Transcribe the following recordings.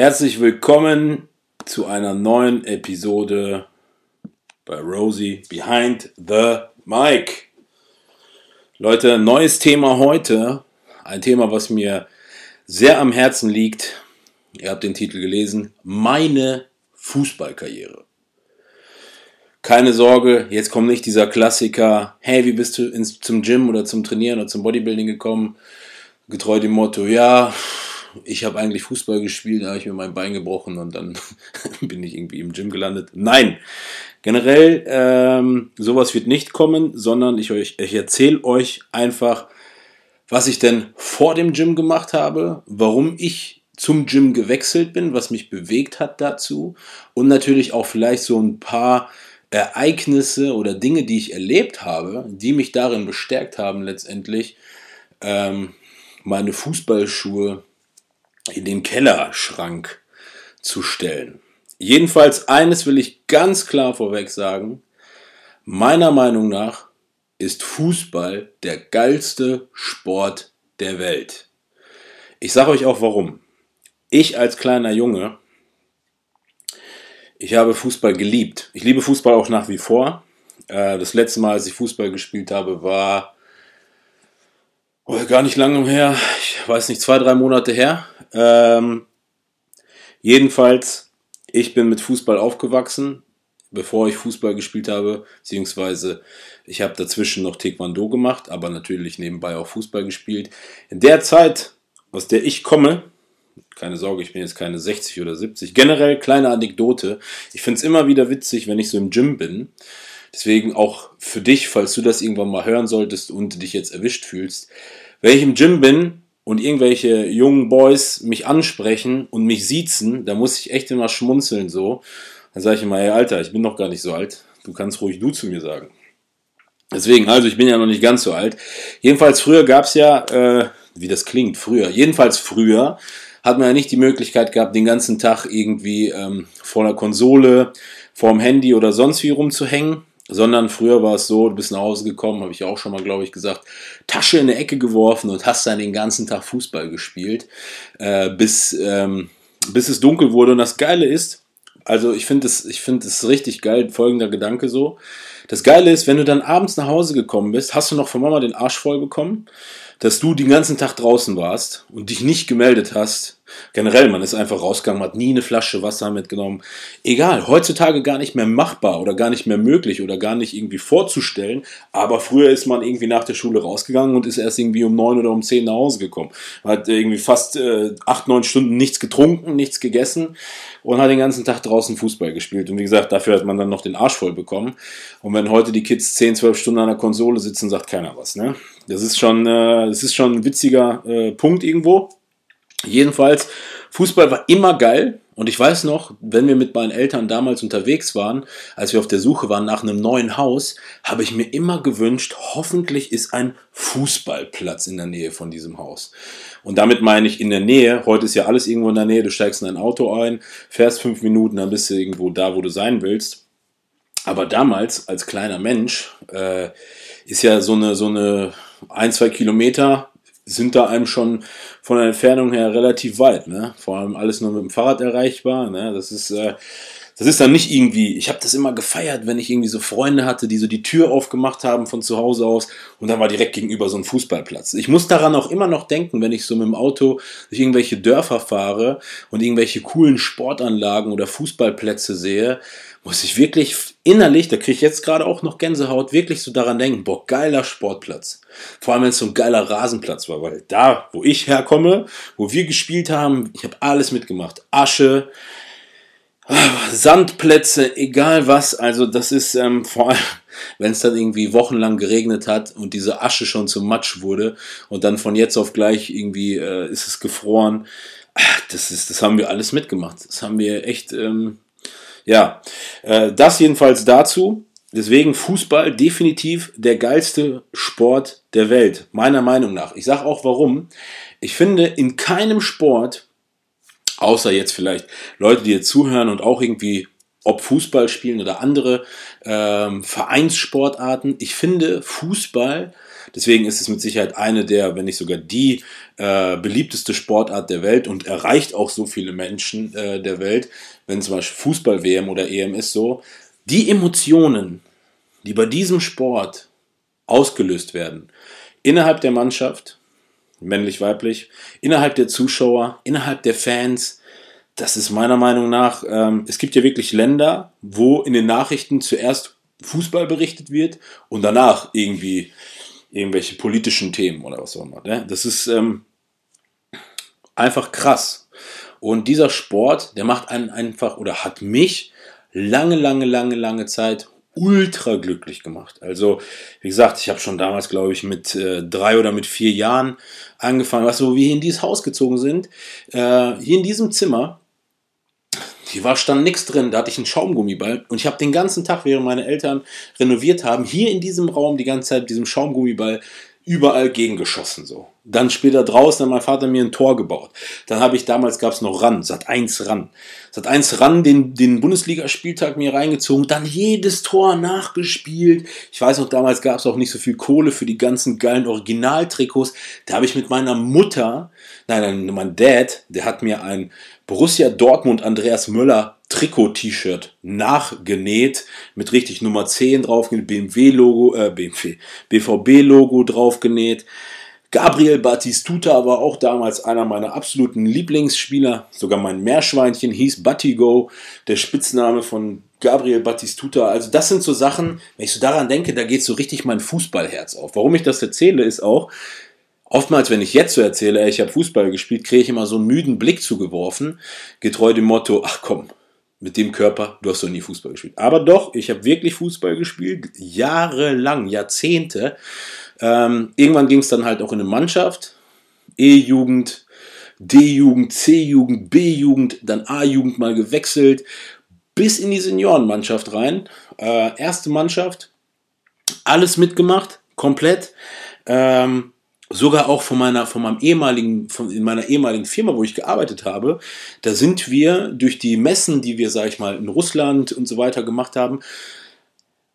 Herzlich willkommen zu einer neuen Episode bei Rosie Behind the Mic. Leute, neues Thema heute. Ein Thema, was mir sehr am Herzen liegt. Ihr habt den Titel gelesen. Meine Fußballkarriere. Keine Sorge, jetzt kommt nicht dieser Klassiker. Hey, wie bist du ins, zum Gym oder zum Trainieren oder zum Bodybuilding gekommen? Getreu dem Motto, ja, ich habe eigentlich Fußball gespielt, da habe ich mir mein Bein gebrochen und dann bin ich irgendwie im Gym gelandet. Nein, generell ähm, sowas wird nicht kommen, sondern ich, euch, ich erzähle euch einfach, was ich denn vor dem Gym gemacht habe, warum ich zum Gym gewechselt bin, was mich bewegt hat dazu und natürlich auch vielleicht so ein paar Ereignisse oder Dinge, die ich erlebt habe, die mich darin bestärkt haben, letztendlich ähm, meine Fußballschuhe in den Kellerschrank zu stellen. Jedenfalls eines will ich ganz klar vorweg sagen. Meiner Meinung nach ist Fußball der geilste Sport der Welt. Ich sage euch auch warum. Ich als kleiner Junge, ich habe Fußball geliebt. Ich liebe Fußball auch nach wie vor. Äh, das letzte Mal, als ich Fußball gespielt habe, war oh, gar nicht lange her. Ich weiß nicht, zwei, drei Monate her. Ähm, jedenfalls, ich bin mit Fußball aufgewachsen, bevor ich Fußball gespielt habe, beziehungsweise ich habe dazwischen noch Taekwondo gemacht, aber natürlich nebenbei auch Fußball gespielt. In der Zeit, aus der ich komme, keine Sorge, ich bin jetzt keine 60 oder 70, generell kleine Anekdote, ich finde es immer wieder witzig, wenn ich so im Gym bin. Deswegen auch für dich, falls du das irgendwann mal hören solltest und dich jetzt erwischt fühlst, wenn ich im Gym bin, und irgendwelche jungen Boys mich ansprechen und mich siezen, da muss ich echt immer schmunzeln so. Dann sage ich immer, hey Alter, ich bin noch gar nicht so alt. Du kannst ruhig du zu mir sagen. Deswegen, also ich bin ja noch nicht ganz so alt. Jedenfalls früher gab es ja, äh, wie das klingt, früher, jedenfalls früher hat man ja nicht die Möglichkeit gehabt, den ganzen Tag irgendwie ähm, vor der Konsole, vor dem Handy oder sonst wie rumzuhängen sondern früher war es so, du bist nach Hause gekommen, habe ich auch schon mal, glaube ich, gesagt, Tasche in eine Ecke geworfen und hast dann den ganzen Tag Fußball gespielt, äh, bis, ähm, bis es dunkel wurde. Und das Geile ist, also ich finde es find richtig geil, folgender Gedanke so. Das Geile ist, wenn du dann abends nach Hause gekommen bist, hast du noch von Mama den Arsch voll bekommen, dass du den ganzen Tag draußen warst und dich nicht gemeldet hast Generell, man ist einfach rausgegangen, hat nie eine Flasche Wasser mitgenommen. Egal, heutzutage gar nicht mehr machbar oder gar nicht mehr möglich oder gar nicht irgendwie vorzustellen. Aber früher ist man irgendwie nach der Schule rausgegangen und ist erst irgendwie um neun oder um zehn nach Hause gekommen. Hat irgendwie fast äh, acht, neun Stunden nichts getrunken, nichts gegessen und hat den ganzen Tag draußen Fußball gespielt. Und wie gesagt, dafür hat man dann noch den Arsch voll bekommen. Und wenn heute die Kids zehn, zwölf Stunden an der Konsole sitzen, sagt keiner was. Ne? Das ist schon, äh, das ist schon ein witziger äh, Punkt irgendwo. Jedenfalls, Fußball war immer geil. Und ich weiß noch, wenn wir mit meinen Eltern damals unterwegs waren, als wir auf der Suche waren nach einem neuen Haus, habe ich mir immer gewünscht, hoffentlich ist ein Fußballplatz in der Nähe von diesem Haus. Und damit meine ich in der Nähe, heute ist ja alles irgendwo in der Nähe, du steigst in ein Auto ein, fährst fünf Minuten, dann bist du irgendwo da, wo du sein willst. Aber damals, als kleiner Mensch, äh, ist ja so eine, so eine ein, zwei Kilometer sind da einem schon von der Entfernung her relativ weit. Ne? Vor allem alles nur mit dem Fahrrad erreichbar. Ne? Das ist äh, das ist dann nicht irgendwie, ich habe das immer gefeiert, wenn ich irgendwie so Freunde hatte, die so die Tür aufgemacht haben von zu Hause aus und dann war direkt gegenüber so ein Fußballplatz. Ich muss daran auch immer noch denken, wenn ich so mit dem Auto durch irgendwelche Dörfer fahre und irgendwelche coolen Sportanlagen oder Fußballplätze sehe, muss ich wirklich innerlich, da kriege ich jetzt gerade auch noch Gänsehaut, wirklich so daran denken, boah, geiler Sportplatz. Vor allem, wenn es so ein geiler Rasenplatz war, weil da, wo ich herkomme, wo wir gespielt haben, ich habe alles mitgemacht. Asche, Sandplätze, egal was. Also das ist ähm, vor allem, wenn es dann irgendwie wochenlang geregnet hat und diese Asche schon zum Matsch wurde und dann von jetzt auf gleich irgendwie äh, ist es gefroren. das, ist, das haben wir alles mitgemacht. Das haben wir echt, ähm, ja, äh, das jedenfalls dazu. Deswegen Fußball definitiv der geilste Sport der Welt, meiner Meinung nach. Ich sage auch warum. Ich finde, in keinem Sport, außer jetzt vielleicht Leute, die jetzt zuhören und auch irgendwie ob Fußball spielen oder andere ähm, Vereinssportarten. Ich finde Fußball, deswegen ist es mit Sicherheit eine der, wenn nicht sogar die äh, beliebteste Sportart der Welt und erreicht auch so viele Menschen äh, der Welt, wenn zum Beispiel Fußball-WM oder EM ist so, die Emotionen, die bei diesem Sport ausgelöst werden, innerhalb der Mannschaft, männlich, weiblich, innerhalb der Zuschauer, innerhalb der Fans, das ist meiner Meinung nach, ähm, es gibt ja wirklich Länder, wo in den Nachrichten zuerst Fußball berichtet wird und danach irgendwie irgendwelche politischen Themen oder was auch immer. Ne? Das ist ähm, einfach krass. Und dieser Sport, der macht einen einfach oder hat mich lange, lange, lange, lange Zeit ultra glücklich gemacht. Also, wie gesagt, ich habe schon damals, glaube ich, mit äh, drei oder mit vier Jahren angefangen, was so wie in dieses Haus gezogen sind. Äh, hier in diesem Zimmer hier war stand nichts drin, da hatte ich einen Schaumgummiball. Und ich habe den ganzen Tag, während meine Eltern renoviert haben, hier in diesem Raum die ganze Zeit mit diesem Schaumgummiball überall gegengeschossen so. Dann später draußen hat mein Vater mir ein Tor gebaut. Dann habe ich damals gab es noch RAN, Sat 1 RAN. Sat 1 RAN den, den Bundesligaspieltag mir reingezogen, dann jedes Tor nachgespielt. Ich weiß noch, damals gab es auch nicht so viel Kohle für die ganzen geilen Originaltrikots. Da habe ich mit meiner Mutter, nein, nein, mein Dad, der hat mir ein Borussia Dortmund Andreas Müller Trikot-T-Shirt nachgenäht mit richtig Nummer 10 draufgenäht, BMW-Logo, äh, BMW, BVB-Logo draufgenäht. Gabriel Batistuta war auch damals einer meiner absoluten Lieblingsspieler. Sogar mein Meerschweinchen hieß Batigo, der Spitzname von Gabriel Batistuta. Also das sind so Sachen, wenn ich so daran denke, da geht so richtig mein Fußballherz auf. Warum ich das erzähle, ist auch, Oftmals, wenn ich jetzt so erzähle, ich habe Fußball gespielt, kriege ich immer so einen müden Blick zugeworfen, getreu dem Motto, ach komm, mit dem Körper, du hast doch nie Fußball gespielt. Aber doch, ich habe wirklich Fußball gespielt, jahrelang, Jahrzehnte. Ähm, irgendwann ging es dann halt auch in eine Mannschaft, E-Jugend, D-Jugend, C-Jugend, B-Jugend, dann A-Jugend mal gewechselt, bis in die Seniorenmannschaft rein. Äh, erste Mannschaft, alles mitgemacht, komplett. Ähm, sogar auch von meiner, von meinem ehemaligen, von in meiner ehemaligen Firma, wo ich gearbeitet habe, da sind wir durch die Messen, die wir, sag ich mal, in Russland und so weiter gemacht haben,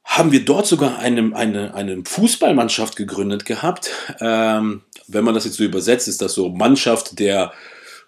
haben wir dort sogar eine, eine, eine Fußballmannschaft gegründet gehabt. Ähm, wenn man das jetzt so übersetzt, ist das so Mannschaft der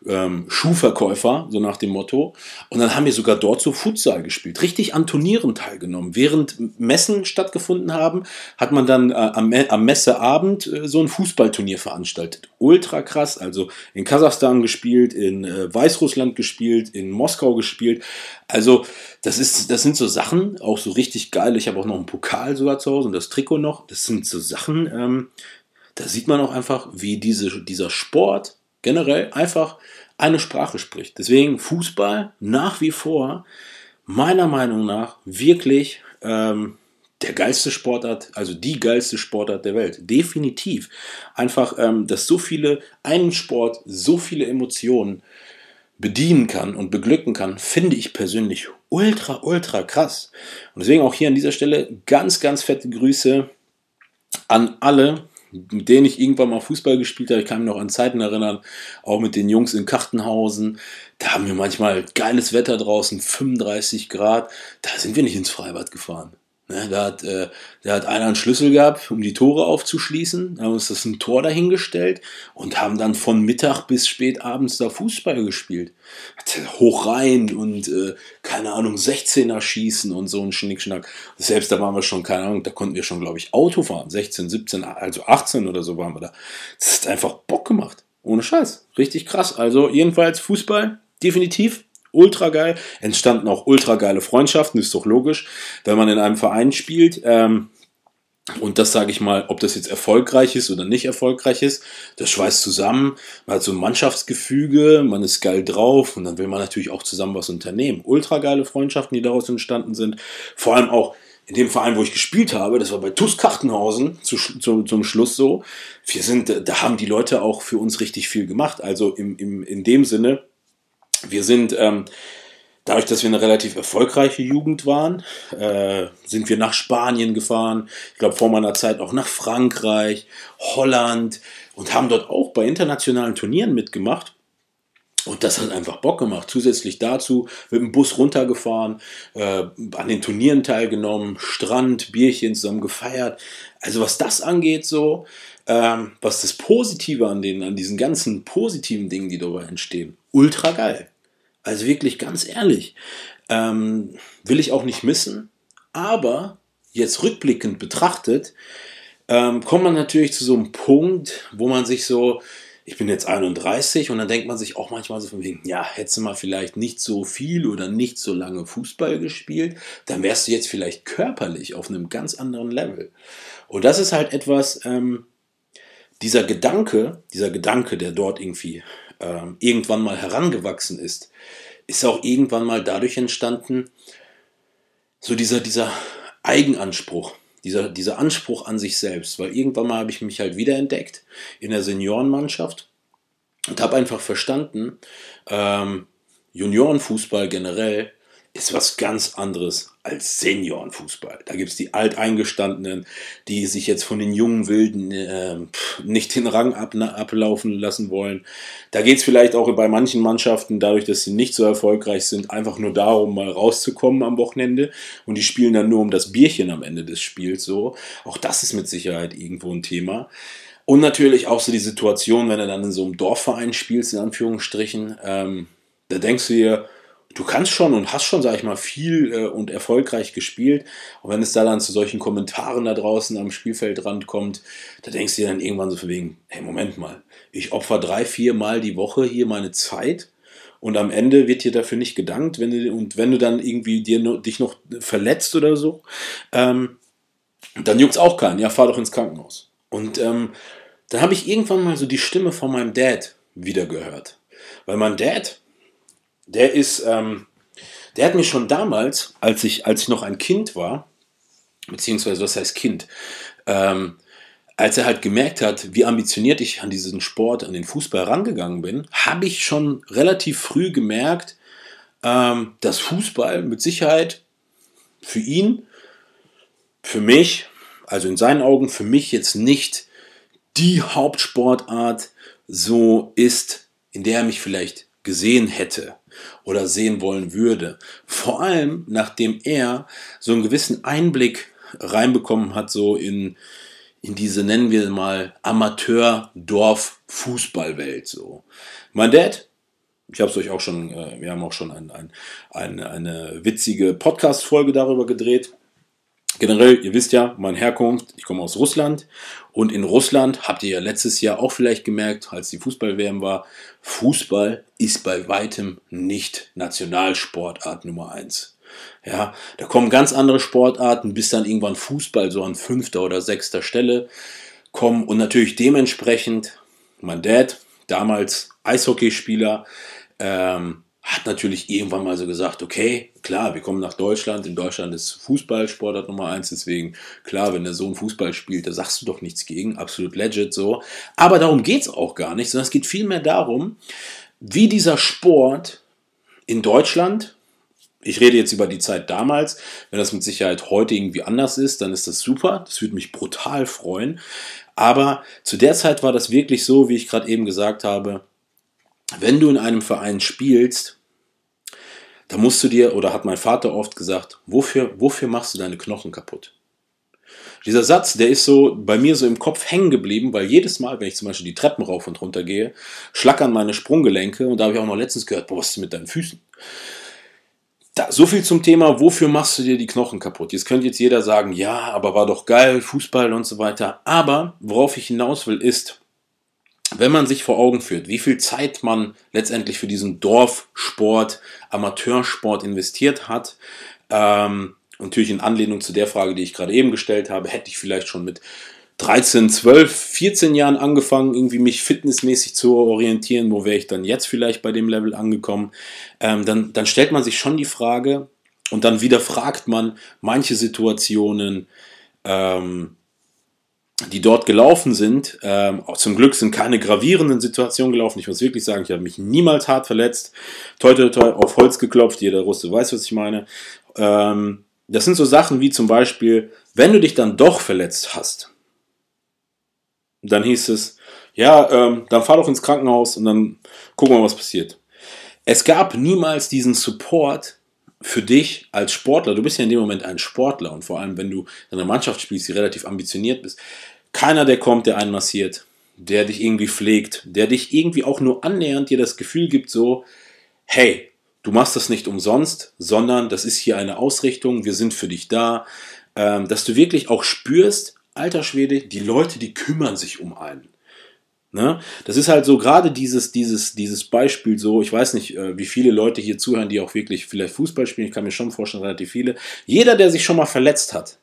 ähm, Schuhverkäufer, so nach dem Motto. Und dann haben wir sogar dort so Futsal gespielt, richtig an Turnieren teilgenommen. Während Messen stattgefunden haben, hat man dann äh, am, am, Messeabend äh, so ein Fußballturnier veranstaltet. Ultra krass, also in Kasachstan gespielt, in äh, Weißrussland gespielt, in Moskau gespielt. Also das, ist, das sind so Sachen, auch so richtig geil. Ich habe auch noch einen Pokal sogar zu Hause und das Trikot noch. Das sind so Sachen, ähm, da sieht man auch einfach, wie diese, dieser Sport generell einfach eine Sprache spricht. Deswegen Fußball nach wie vor meiner Meinung nach wirklich ähm, der geilste Sportart, also die geilste Sportart der Welt. Definitiv. Einfach, ähm, dass so viele, einen Sport so viele Emotionen bedienen kann und beglücken kann, finde ich persönlich ultra, ultra krass. Und deswegen auch hier an dieser Stelle ganz, ganz fette Grüße an alle, mit denen ich irgendwann mal Fußball gespielt habe. Ich kann mich noch an Zeiten erinnern, auch mit den Jungs in Kartenhausen. Da haben wir manchmal geiles Wetter draußen, 35 Grad. Da sind wir nicht ins Freibad gefahren. Ne, da, hat, äh, da hat einer einen Schlüssel gehabt, um die Tore aufzuschließen. Da haben uns das ein Tor dahingestellt und haben dann von Mittag bis spät abends da Fußball gespielt. Hoch rein und äh, keine Ahnung, 16er schießen und so ein Schnickschnack. Selbst da waren wir schon, keine Ahnung, da konnten wir schon, glaube ich, Auto fahren. 16, 17, also 18 oder so waren wir da. Das hat einfach Bock gemacht. Ohne Scheiß. Richtig krass. Also jedenfalls Fußball, definitiv ultra geil. Entstanden auch ultra geile Freundschaften, ist doch logisch, wenn man in einem Verein spielt. Ähm, und das sage ich mal, ob das jetzt erfolgreich ist oder nicht erfolgreich ist, das schweißt zusammen. Man hat so ein Mannschaftsgefüge, man ist geil drauf und dann will man natürlich auch zusammen was unternehmen. Ultra geile Freundschaften, die daraus entstanden sind. Vor allem auch in dem Verein, wo ich gespielt habe, das war bei TuS Kartenhausen zu, zu, zum Schluss so. Wir sind, da haben die Leute auch für uns richtig viel gemacht. Also im, im, in dem Sinne, Wir sind, ähm, dadurch, dass wir eine relativ erfolgreiche Jugend waren, äh, sind wir nach Spanien gefahren. Ich glaube, vor meiner Zeit auch nach Frankreich, Holland und haben dort auch bei internationalen Turnieren mitgemacht. Und das hat einfach Bock gemacht. Zusätzlich dazu mit dem Bus runtergefahren, äh, an den Turnieren teilgenommen, Strand, Bierchen zusammen gefeiert. Also was das angeht, so, ähm, was das Positive an, den, an diesen ganzen positiven Dingen, die dabei entstehen, ultra geil. Also wirklich ganz ehrlich, ähm, will ich auch nicht missen. Aber jetzt rückblickend betrachtet, ähm, kommt man natürlich zu so einem Punkt, wo man sich so, ich bin jetzt 31 und dann denkt man sich auch manchmal so von wegen, ja, hättest du mal vielleicht nicht so viel oder nicht so lange Fußball gespielt, dann wärst du jetzt vielleicht körperlich auf einem ganz anderen Level. Und das ist halt etwas, ähm, dieser Gedanke, dieser Gedanke, der dort irgendwie ähm, irgendwann mal herangewachsen ist, ist auch irgendwann mal dadurch entstanden, so dieser, dieser Eigenanspruch, dieser, dieser Anspruch an sich selbst. Weil irgendwann mal habe ich mich halt wiederentdeckt in der Seniorenmannschaft und habe einfach verstanden, ähm, Juniorenfußball generell ist was ganz anderes als Seniorenfußball. Da gibt es die Alteingestandenen, die sich jetzt von den jungen Wilden äh, nicht den Rang ab, ablaufen lassen wollen. Da geht es vielleicht auch bei manchen Mannschaften, dadurch, dass sie nicht so erfolgreich sind, einfach nur darum, mal rauszukommen am Wochenende. Und die spielen dann nur um das Bierchen am Ende des Spiels so. Auch das ist mit Sicherheit irgendwo ein Thema. Und natürlich auch so die Situation, wenn du dann in so einem Dorfverein spielst, in Anführungsstrichen, ähm, da denkst du dir, du kannst schon und hast schon, sag ich mal, viel äh, und erfolgreich gespielt. Und wenn es da dann zu solchen Kommentaren da draußen am Spielfeldrand kommt, da denkst du dir dann irgendwann so von wegen, hey, Moment mal, ich opfer drei, vier Mal die Woche hier meine Zeit und am Ende wird dir dafür nicht gedankt, wenn du, und wenn du dann irgendwie dir dich noch verletzt oder so, ähm, dann juckt's auch keinen, ja, fahr doch ins Krankenhaus. Und ähm, dann habe ich irgendwann mal so die Stimme von meinem Dad wieder gehört. Weil mein Dad, der ist, ähm, der hat mir schon damals, als ich, als ich noch ein Kind war, beziehungsweise was heißt Kind, ähm, als er halt gemerkt hat, wie ambitioniert ich an diesen Sport, an den Fußball rangegangen bin, habe ich schon relativ früh gemerkt, ähm, dass Fußball mit Sicherheit für ihn, für mich, also in seinen Augen für mich jetzt nicht die Hauptsportart so ist, in der er mich vielleicht gesehen hätte oder sehen wollen würde. Vor allem, nachdem er so einen gewissen Einblick reinbekommen hat, so in, in diese, nennen wir mal, Amateur-Dorf-Fußballwelt. So. Mein Dad, ich habe es euch auch schon, äh, wir haben auch schon ein, ein, eine, eine witzige Podcast-Folge darüber gedreht. Generell, ihr wisst ja, meine Herkunft, ich komme aus Russland und in Russland habt ihr ja letztes Jahr auch vielleicht gemerkt, als die Fußball-WM war, Fußball ist bei weitem nicht Nationalsportart Nummer eins. Ja, da kommen ganz andere Sportarten, bis dann irgendwann Fußball so an fünfter oder sechster Stelle kommen und natürlich dementsprechend, mein Dad, damals Eishockeyspieler, ähm, hat natürlich irgendwann mal so gesagt, okay, klar, wir kommen nach Deutschland. In Deutschland ist Fußball Sportart Nummer eins, deswegen klar, wenn der Sohn Fußball spielt, da sagst du doch nichts gegen, absolut legit so. Aber darum geht's auch gar nicht, sondern es geht vielmehr darum, wie dieser Sport in Deutschland, ich rede jetzt über die Zeit damals, wenn das mit Sicherheit heute irgendwie anders ist, dann ist das super, das würde mich brutal freuen. Aber zu der Zeit war das wirklich so, wie ich gerade eben gesagt habe, wenn du in einem Verein spielst, da musst du dir, oder hat mein Vater oft gesagt, wofür, wofür machst du deine Knochen kaputt? Dieser Satz, der ist so bei mir so im Kopf hängen geblieben, weil jedes Mal, wenn ich zum Beispiel die Treppen rauf und runter gehe, schlackern meine Sprunggelenke und da habe ich auch noch letztens gehört, boah, was ist mit deinen Füßen? Da, so viel zum Thema, wofür machst du dir die Knochen kaputt? Jetzt könnte jetzt jeder sagen, ja, aber war doch geil, Fußball und so weiter. Aber worauf ich hinaus will, ist, wenn man sich vor Augen führt, wie viel Zeit man letztendlich für diesen Dorfsport, Amateursport investiert hat, ähm, natürlich in Anlehnung zu der Frage, die ich gerade eben gestellt habe, hätte ich vielleicht schon mit 13, 12, 14 Jahren angefangen, irgendwie mich fitnessmäßig zu orientieren, wo wäre ich dann jetzt vielleicht bei dem Level angekommen, ähm, dann, dann stellt man sich schon die Frage und dann wieder fragt man manche Situationen, ähm, die dort gelaufen sind, ähm, auch zum Glück sind keine gravierenden Situationen gelaufen. Ich muss wirklich sagen, ich habe mich niemals hart verletzt. Toi, toi, toi, auf Holz geklopft. Jeder Russe weiß, was ich meine. Ähm, das sind so Sachen wie zum Beispiel, wenn du dich dann doch verletzt hast, dann hieß es, ja, ähm, dann fahr doch ins Krankenhaus und dann gucken wir, was passiert. Es gab niemals diesen Support für dich als Sportler. Du bist ja in dem Moment ein Sportler und vor allem, wenn du in einer Mannschaft spielst, die relativ ambitioniert bist. Keiner, der kommt, der einen massiert, der dich irgendwie pflegt, der dich irgendwie auch nur annähernd dir das Gefühl gibt, so, hey, du machst das nicht umsonst, sondern das ist hier eine Ausrichtung, wir sind für dich da, ähm, dass du wirklich auch spürst, alter Schwede, die Leute, die kümmern sich um einen. Ne? Das ist halt so gerade dieses, dieses, dieses Beispiel so, ich weiß nicht, äh, wie viele Leute hier zuhören, die auch wirklich vielleicht Fußball spielen, ich kann mir schon vorstellen, relativ viele. Jeder, der sich schon mal verletzt hat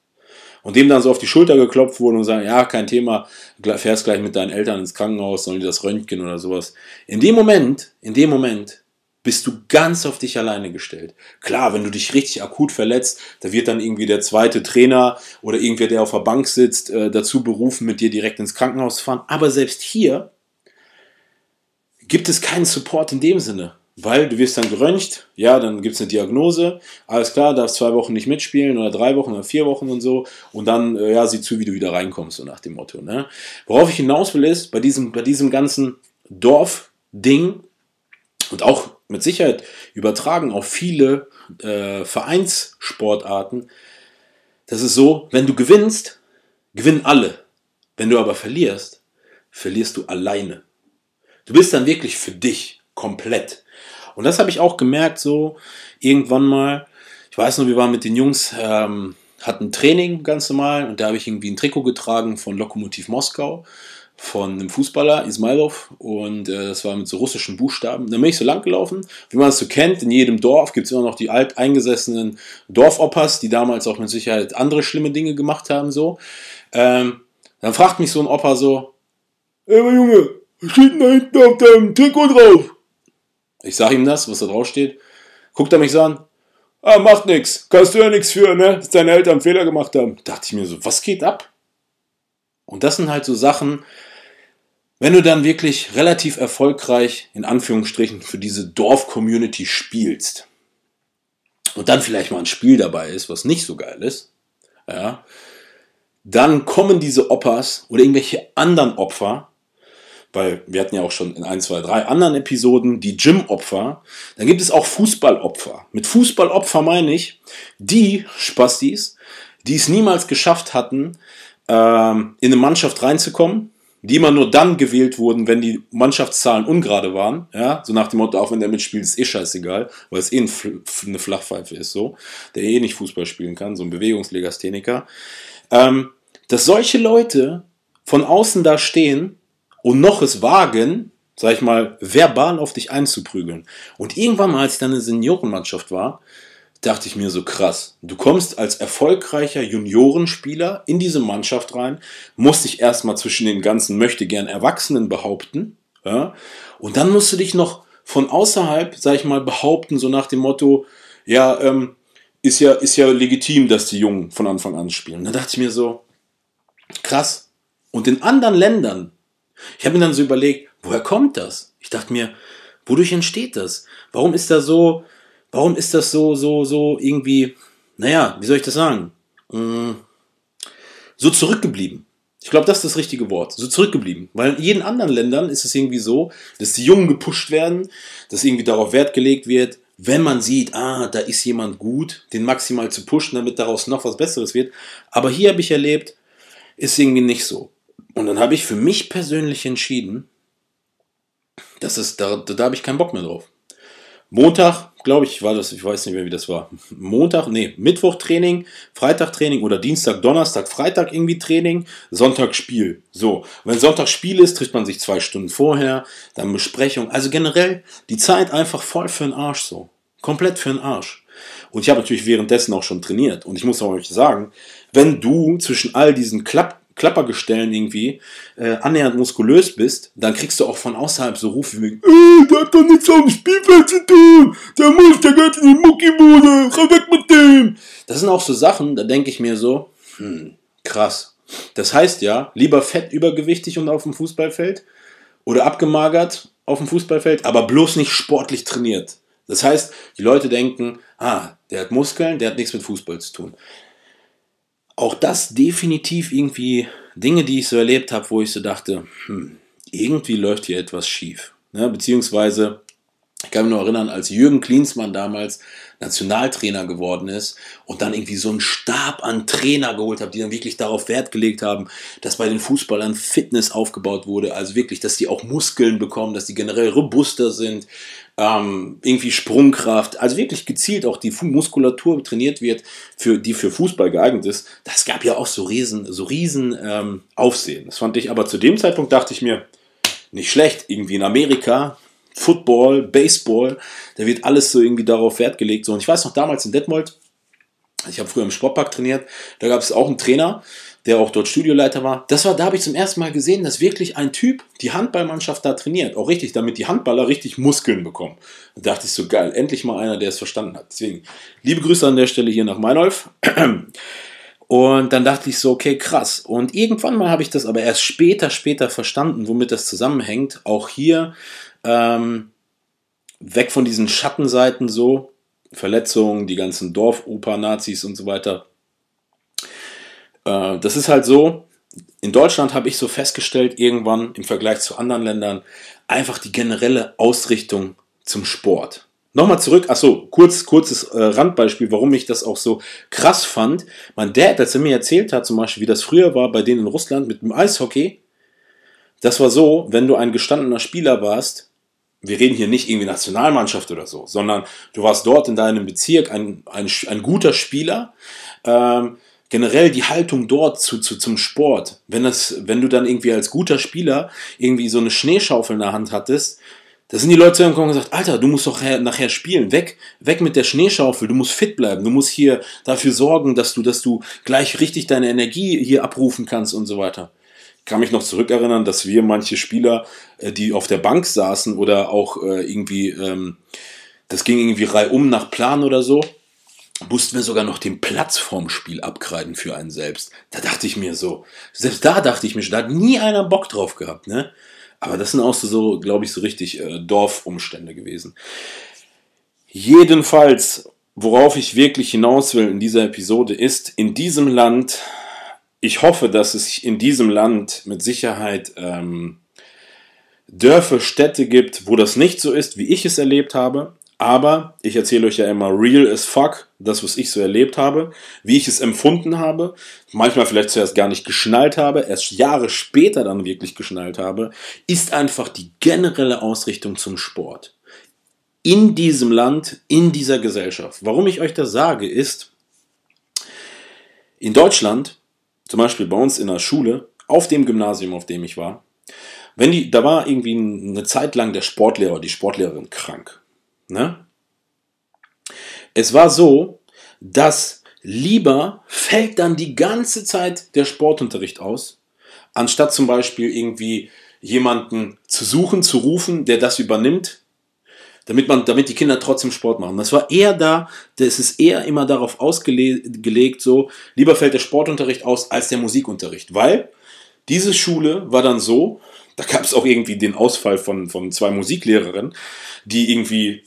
und dem dann so auf die Schulter geklopft wurde und sagen, ja, kein Thema, fährst gleich mit deinen Eltern ins Krankenhaus, sollen die das Röntgen oder sowas. In dem Moment, in dem Moment bist du ganz auf dich alleine gestellt. Klar, wenn du dich richtig akut verletzt, da wird dann irgendwie der zweite Trainer oder irgendwer, der auf der Bank sitzt, äh, dazu berufen, mit dir direkt ins Krankenhaus zu fahren. Aber selbst hier gibt es keinen Support in dem Sinne. Weil du wirst dann geröntgt, ja, dann gibt es eine Diagnose, alles klar, darfst zwei Wochen nicht mitspielen oder drei Wochen oder vier Wochen und so und dann, äh, ja, sieh zu, wie du wieder reinkommst, so nach dem Motto. Ne? Worauf ich hinaus will ist, bei diesem, bei diesem ganzen Dorf-Ding und auch mit Sicherheit übertragen auf viele äh, Vereinssportarten. Das ist so, wenn du gewinnst, gewinnen alle. Wenn du aber verlierst, verlierst du alleine. Du bist dann wirklich für dich komplett. Und das habe ich auch gemerkt, so irgendwann mal. Ich weiß noch, wir waren mit den Jungs, ähm, hatten Training ganz normal und da habe ich irgendwie ein Trikot getragen von Lokomotiv Moskau von einem Fußballer, Ismailov, und äh, das war mit so russischen Buchstaben. Dann bin ich so lang gelaufen. Wie man es so kennt, in jedem Dorf gibt es immer noch die alteingesessenen Dorfopas, die damals auch mit Sicherheit andere schlimme Dinge gemacht haben. So. Ähm, dann fragt mich so ein Opa so, ey Junge, was steht denn da hinten auf deinem Trikot drauf? Ich sag ihm das, was da drauf steht. Guckt er mich so an, ah, macht nix, kannst du ja nichts für, ne, dass deine Eltern Fehler gemacht haben. Da dachte ich mir so, was geht ab? Und das sind halt so Sachen, wenn du dann wirklich relativ erfolgreich in Anführungsstrichen für diese Dorf-Community spielst und dann vielleicht mal ein Spiel dabei ist, was nicht so geil ist, ja, dann kommen diese Opas oder irgendwelche anderen Opfer, weil wir hatten ja auch schon in ein, zwei, drei anderen Episoden die Gym-Opfer, dann gibt es auch Fußballopfer. Mit Fußballopfer meine ich die Spastis, die es niemals geschafft hatten, ähm, in eine Mannschaft reinzukommen, die immer nur dann gewählt wurden, wenn die Mannschaftszahlen ungerade waren. Ja, so nach dem Motto, auch wenn der mitspielt, ist eh scheißegal, weil es eh ein, eine Flachpfeife ist, so, der eh nicht Fußball spielen kann, so ein Bewegungslegastheniker. Ähm, dass solche Leute von außen da stehen und noch es wagen, sag ich mal, verbal auf dich einzuprügeln. Und irgendwann mal, als ich dann eine Seniorenmannschaft war, dachte ich mir so krass. Du kommst als erfolgreicher Juniorenspieler in diese Mannschaft rein, musst dich erstmal zwischen den ganzen möchte gern Erwachsenen behaupten, ja, und dann musst du dich noch von außerhalb, sag ich mal, behaupten, so nach dem Motto, ja, ähm, ist ja, ist ja legitim, dass die Jungen von Anfang an spielen. Da dachte ich mir so, krass. Und in anderen Ländern, ich habe mir dann so überlegt, woher kommt das? Ich dachte mir, wodurch entsteht das? Warum ist da so, warum ist das so, so, so irgendwie, naja, wie soll ich das sagen? Hm, so zurückgeblieben. Ich glaube, das ist das richtige Wort. So zurückgeblieben. Weil in jeden anderen Ländern ist es irgendwie so, dass die Jungen gepusht werden, dass irgendwie darauf Wert gelegt wird, wenn man sieht, ah, da ist jemand gut, den maximal zu pushen, damit daraus noch was Besseres wird. Aber hier habe ich erlebt, ist irgendwie nicht so. Und dann habe ich für mich persönlich entschieden, dass es, da, da habe ich keinen Bock mehr drauf. Montag, glaube ich, war das, ich weiß nicht mehr, wie das war. Montag, nee, Mittwoch Training, Freitag Training oder Dienstag, Donnerstag, Freitag irgendwie Training, Sonntag Spiel. So, wenn Sonntag Spiel ist, trifft man sich zwei Stunden vorher, dann Besprechung. Also generell die Zeit einfach voll für den Arsch so. Komplett für den Arsch. Und ich habe natürlich währenddessen auch schon trainiert. Und ich muss auch euch sagen, wenn du zwischen all diesen Klapp Klappergestellen irgendwie äh, annähernd muskulös bist, dann kriegst du auch von außerhalb so Rufe wie, äh, der hat doch nichts auf dem Spielfeld zu tun, der muss, der geht in die Muckibude, komm weg mit dem. Das sind auch so Sachen, da denke ich mir so, hm, krass. Das heißt ja, lieber fett übergewichtig und auf dem Fußballfeld oder abgemagert auf dem Fußballfeld, aber bloß nicht sportlich trainiert. Das heißt, die Leute denken, ah, der hat Muskeln, der hat nichts mit Fußball zu tun. Auch das definitiv irgendwie Dinge, die ich so erlebt habe, wo ich so dachte, hm, irgendwie läuft hier etwas schief. Ne? Beziehungsweise, ich kann mich noch erinnern, als Jürgen Klinsmann damals Nationaltrainer geworden ist und dann irgendwie so einen Stab an Trainer geholt hat, die dann wirklich darauf Wert gelegt haben, dass bei den Fußballern Fitness aufgebaut wurde, also wirklich, dass die auch Muskeln bekommen, dass die generell robuster sind, ähm, irgendwie Sprungkraft, also wirklich gezielt auch die Muskulatur trainiert wird, für, die für Fußball geeignet ist. Das gab ja auch so riesen, so riesen ähm, Aufsehen. Das fand ich aber zu dem Zeitpunkt dachte ich mir, nicht schlecht, irgendwie in Amerika, Football, Baseball, da wird alles so irgendwie darauf Wert gelegt. So, und ich weiß noch damals in Detmold, ich habe früher im Sportpark trainiert, da gab es auch einen Trainer, der auch dort Studioleiter war. Das war, da habe ich zum ersten Mal gesehen, dass wirklich ein Typ die Handballmannschaft da trainiert. Auch richtig, damit die Handballer richtig Muskeln bekommen. Da dachte ich so geil, endlich mal einer, der es verstanden hat. Deswegen, liebe Grüße an der Stelle hier nach Meinolf. Und dann dachte ich so, okay, krass. Und irgendwann mal habe ich das aber erst später, später verstanden, womit das zusammenhängt. Auch hier ähm, weg von diesen Schattenseiten so, Verletzungen, die ganzen Dorfoper-Nazis und so weiter. Äh, das ist halt so, in Deutschland habe ich so festgestellt, irgendwann im Vergleich zu anderen Ländern, einfach die generelle Ausrichtung zum Sport. Nochmal zurück, achso, kurz, kurzes äh, Randbeispiel, warum ich das auch so krass fand. Mein Dad, als er mir erzählt hat, zum Beispiel, wie das früher war bei denen in Russland mit dem Eishockey, das war so, wenn du ein gestandener Spieler warst, wir reden hier nicht irgendwie Nationalmannschaft oder so, sondern du warst dort in deinem Bezirk ein, ein, ein guter Spieler. Ähm, generell die Haltung dort zu, zu, zum Sport, wenn, das, wenn du dann irgendwie als guter Spieler irgendwie so eine Schneeschaufel in der Hand hattest, da sind die Leute gekommen und gesagt, Alter, du musst doch nachher spielen, weg, weg mit der Schneeschaufel, du musst fit bleiben, du musst hier dafür sorgen, dass du, dass du gleich richtig deine Energie hier abrufen kannst und so weiter kann mich noch zurückerinnern, dass wir manche Spieler, äh, die auf der Bank saßen oder auch äh, irgendwie, ähm, das ging irgendwie reihum nach Plan oder so, mussten wir sogar noch den Platz vorm Spiel abkreiden für einen selbst. Da dachte ich mir so, selbst da dachte ich mir da hat nie einer Bock drauf gehabt, ne? Aber das sind auch so, so glaube ich, so richtig äh, Dorfumstände gewesen. Jedenfalls, worauf ich wirklich hinaus will in dieser Episode ist, in diesem Land ich hoffe, dass es in diesem Land mit Sicherheit ähm, Dörfer, Städte gibt, wo das nicht so ist, wie ich es erlebt habe. Aber ich erzähle euch ja immer real as fuck, das, was ich so erlebt habe, wie ich es empfunden habe, manchmal vielleicht zuerst gar nicht geschnallt habe, erst Jahre später dann wirklich geschnallt habe, ist einfach die generelle Ausrichtung zum Sport. In diesem Land, in dieser Gesellschaft. Warum ich euch das sage, ist, in Deutschland zum Beispiel bei uns in der Schule, auf dem Gymnasium, auf dem ich war, wenn die, da war irgendwie eine Zeit lang der Sportlehrer, die Sportlehrerin krank. Ne? Es war so, dass lieber fällt dann die ganze Zeit der Sportunterricht aus, anstatt zum Beispiel irgendwie jemanden zu suchen, zu rufen, der das übernimmt, damit man, damit die Kinder trotzdem Sport machen. Das war eher da, das ist eher immer darauf ausgelegt, so, lieber fällt der Sportunterricht aus als der Musikunterricht, weil diese Schule war dann so, da gab es auch irgendwie den Ausfall von, von zwei Musiklehrerinnen, die irgendwie,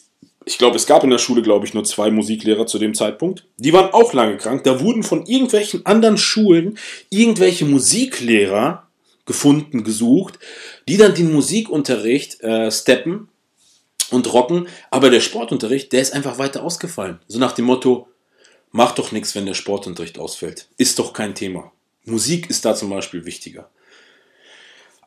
ich glaube, es gab in der Schule, glaube ich, nur zwei Musiklehrer zu dem Zeitpunkt. Die waren auch lange krank. Da wurden von irgendwelchen anderen Schulen irgendwelche Musiklehrer gefunden, gesucht, die dann den Musikunterricht äh, steppen und rocken, aber der Sportunterricht, der ist einfach weiter ausgefallen. So nach dem Motto, mach doch nichts, wenn der Sportunterricht ausfällt. Ist doch kein Thema. Musik ist da zum Beispiel wichtiger.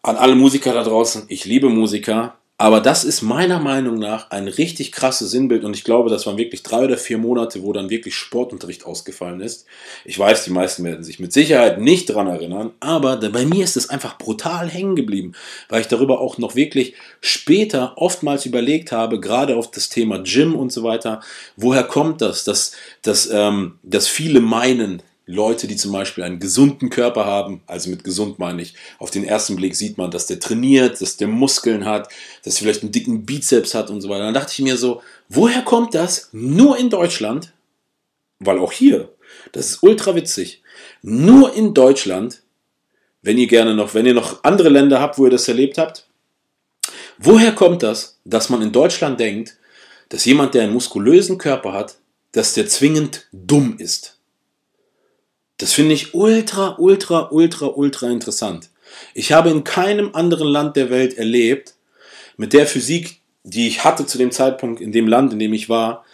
An alle Musiker da draußen, ich liebe Musiker, aber das ist meiner Meinung nach ein richtig krasses Sinnbild und ich glaube, das waren wirklich drei oder vier Monate, wo dann wirklich Sportunterricht ausgefallen ist. Ich weiß, die meisten werden sich mit Sicherheit nicht dran erinnern, aber bei mir ist es einfach brutal hängen geblieben, weil ich darüber auch noch wirklich später oftmals überlegt habe, gerade auf das Thema Gym und so weiter, woher kommt das, dass, dass, ähm, dass viele meinen, Leute, die zum Beispiel einen gesunden Körper haben, also mit gesund meine ich, auf den ersten Blick sieht man, dass der trainiert, dass der Muskeln hat, dass er vielleicht einen dicken Bizeps hat und so weiter. Dann dachte ich mir so, woher kommt das? Nur in Deutschland, weil auch hier, das ist ultra witzig, nur in Deutschland wenn ihr gerne noch, wenn ihr noch andere Länder habt, wo ihr das erlebt habt, woher kommt das, dass man in Deutschland denkt, dass jemand, der einen muskulösen Körper hat, dass der zwingend dumm ist? Das finde ich ultra, ultra, ultra, ultra interessant. Ich habe in keinem anderen Land der Welt erlebt, mit der Physik, die ich hatte zu dem Zeitpunkt in dem Land, in dem ich war,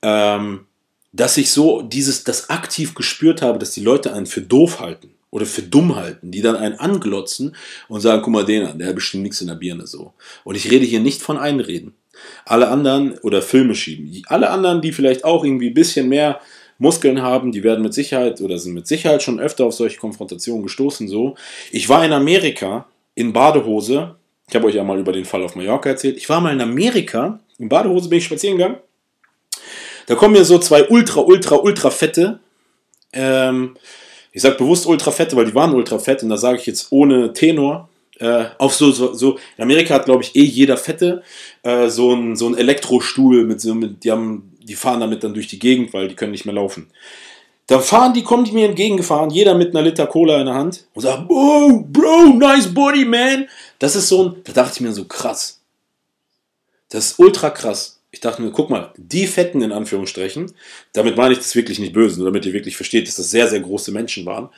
ähm, dass ich so dieses, das aktiv gespürt habe, dass die Leute einen für doof halten oder für dumm halten, die dann einen anglotzen und sagen, guck mal den an, der hat bestimmt nichts in der Birne so. Und ich rede hier nicht von Einreden. Alle anderen oder Filme schieben. Alle anderen, die vielleicht auch irgendwie ein bisschen mehr Muskeln haben, die werden mit Sicherheit oder sind mit Sicherheit schon öfter auf solche Konfrontationen gestoßen. So, ich war in Amerika in Badehose. Ich habe euch ja mal über den Fall auf Mallorca erzählt. Ich war mal in Amerika in Badehose bin ich spazieren gegangen. Da kommen mir so zwei ultra, ultra, ultra fette. Ähm, ich sage bewusst ultra fette, weil die waren ultra fett und da sage ich jetzt ohne Tenor. Äh, auf so, so, so, in Amerika hat, glaube ich, eh jeder Fette äh, so ein so ein Elektrostuhl mit so, mit, die haben die fahren damit dann durch die Gegend, weil die können nicht mehr laufen. Dann fahren die, kommen die mir entgegengefahren, jeder mit einer Liter Cola in der Hand und sagt, oh, Bro, nice body, man. Das ist so ein, da dachte ich mir so krass. Das ist ultra krass. Ich dachte mir, guck mal, die Fetten in Anführungsstrichen, damit meine ich das wirklich nicht böse, nur damit ihr wirklich versteht, dass das sehr, sehr große Menschen waren,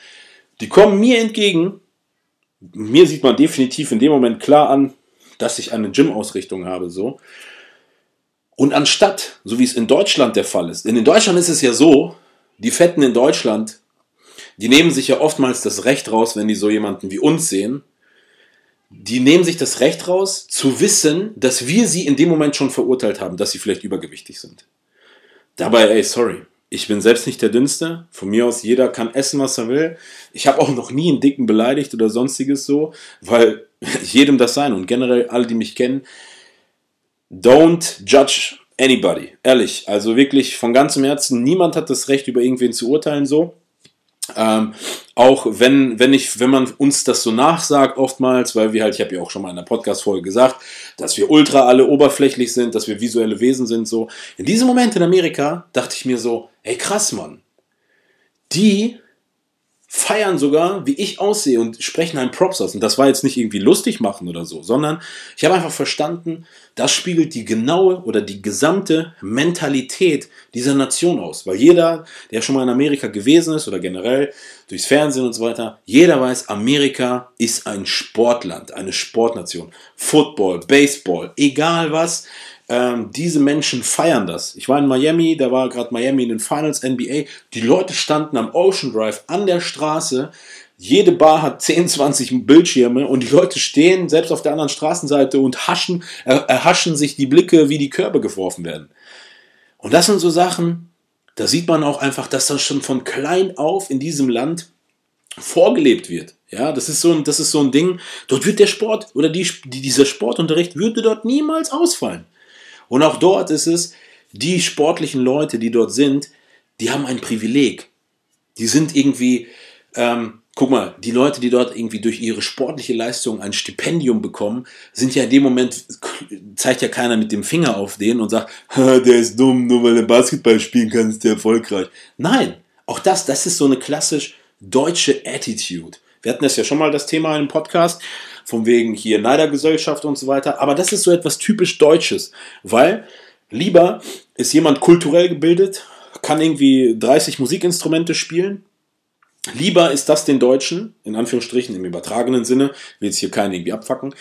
die kommen mir entgegen. Mir sieht man definitiv in dem Moment klar an, dass ich eine Gym-Ausrichtung habe, so. Und anstatt, so wie es in Deutschland der Fall ist, denn in Deutschland ist es ja so, die Fetten in Deutschland, die nehmen sich ja oftmals das Recht raus, wenn die so jemanden wie uns sehen, die nehmen sich das Recht raus, zu wissen, dass wir sie in dem Moment schon verurteilt haben, dass sie vielleicht übergewichtig sind. Dabei, ey, sorry, ich bin selbst nicht der Dünnste. Von mir aus, jeder kann essen, was er will. Ich habe auch noch nie einen Dicken beleidigt oder sonstiges so, weil jedem das sein. Und generell alle, die mich kennen, don't judge anybody. Ehrlich. Also wirklich von ganzem Herzen. Niemand hat das Recht, über irgendwen zu urteilen, so. Ähm, auch wenn, wenn ich, wenn man uns das so nachsagt, oftmals, weil wir halt, ich habe ja auch schon mal in der Podcast-Folge gesagt, dass wir ultra alle oberflächlich sind, dass wir visuelle Wesen sind, so. In diesem Moment in Amerika dachte ich mir so, ey krass, Mann. Die feiern sogar, wie ich aussehe und sprechen einen Props aus. Und das war jetzt nicht irgendwie lustig machen oder so, sondern ich habe einfach verstanden, das spiegelt die genaue oder die gesamte Mentalität dieser Nation aus. Weil jeder, der schon mal in Amerika gewesen ist oder generell durchs Fernsehen und so weiter, jeder weiß, Amerika ist ein Sportland, eine Sportnation. Football, Baseball, egal was ähm, diese Menschen feiern das. Ich war in Miami, da war gerade Miami in den Finals NBA. Die Leute standen am Ocean Drive an der Straße. Jede Bar hat 10, 20 Bildschirme und die Leute stehen selbst auf der anderen Straßenseite und haschen, äh, erhaschen sich die Blicke, wie die Körbe geworfen werden. Und das sind so Sachen, da sieht man auch einfach, dass das schon von klein auf in diesem Land vorgelebt wird. Ja, das ist so ein, das ist so ein Ding. Dort wird der Sport oder die, dieser Sportunterricht würde dort niemals ausfallen. Und auch dort ist es, die sportlichen Leute, die dort sind, die haben ein Privileg. Die sind irgendwie, ähm, guck mal, die Leute, die dort irgendwie durch ihre sportliche Leistung ein Stipendium bekommen, sind ja in dem Moment, zeigt ja keiner mit dem Finger auf den und sagt, der ist dumm, nur weil er Basketball spielen kann, ist der erfolgreich. Nein, auch das, das ist so eine klassisch deutsche Attitude. Wir hatten das ja schon mal das Thema im Podcast von wegen hier Neidergesellschaft und so weiter. Aber das ist so etwas typisch Deutsches, weil lieber ist jemand kulturell gebildet, kann irgendwie 30 Musikinstrumente spielen. Lieber ist das den Deutschen, in Anführungsstrichen im übertragenen Sinne, will jetzt hier keinen irgendwie abfacken,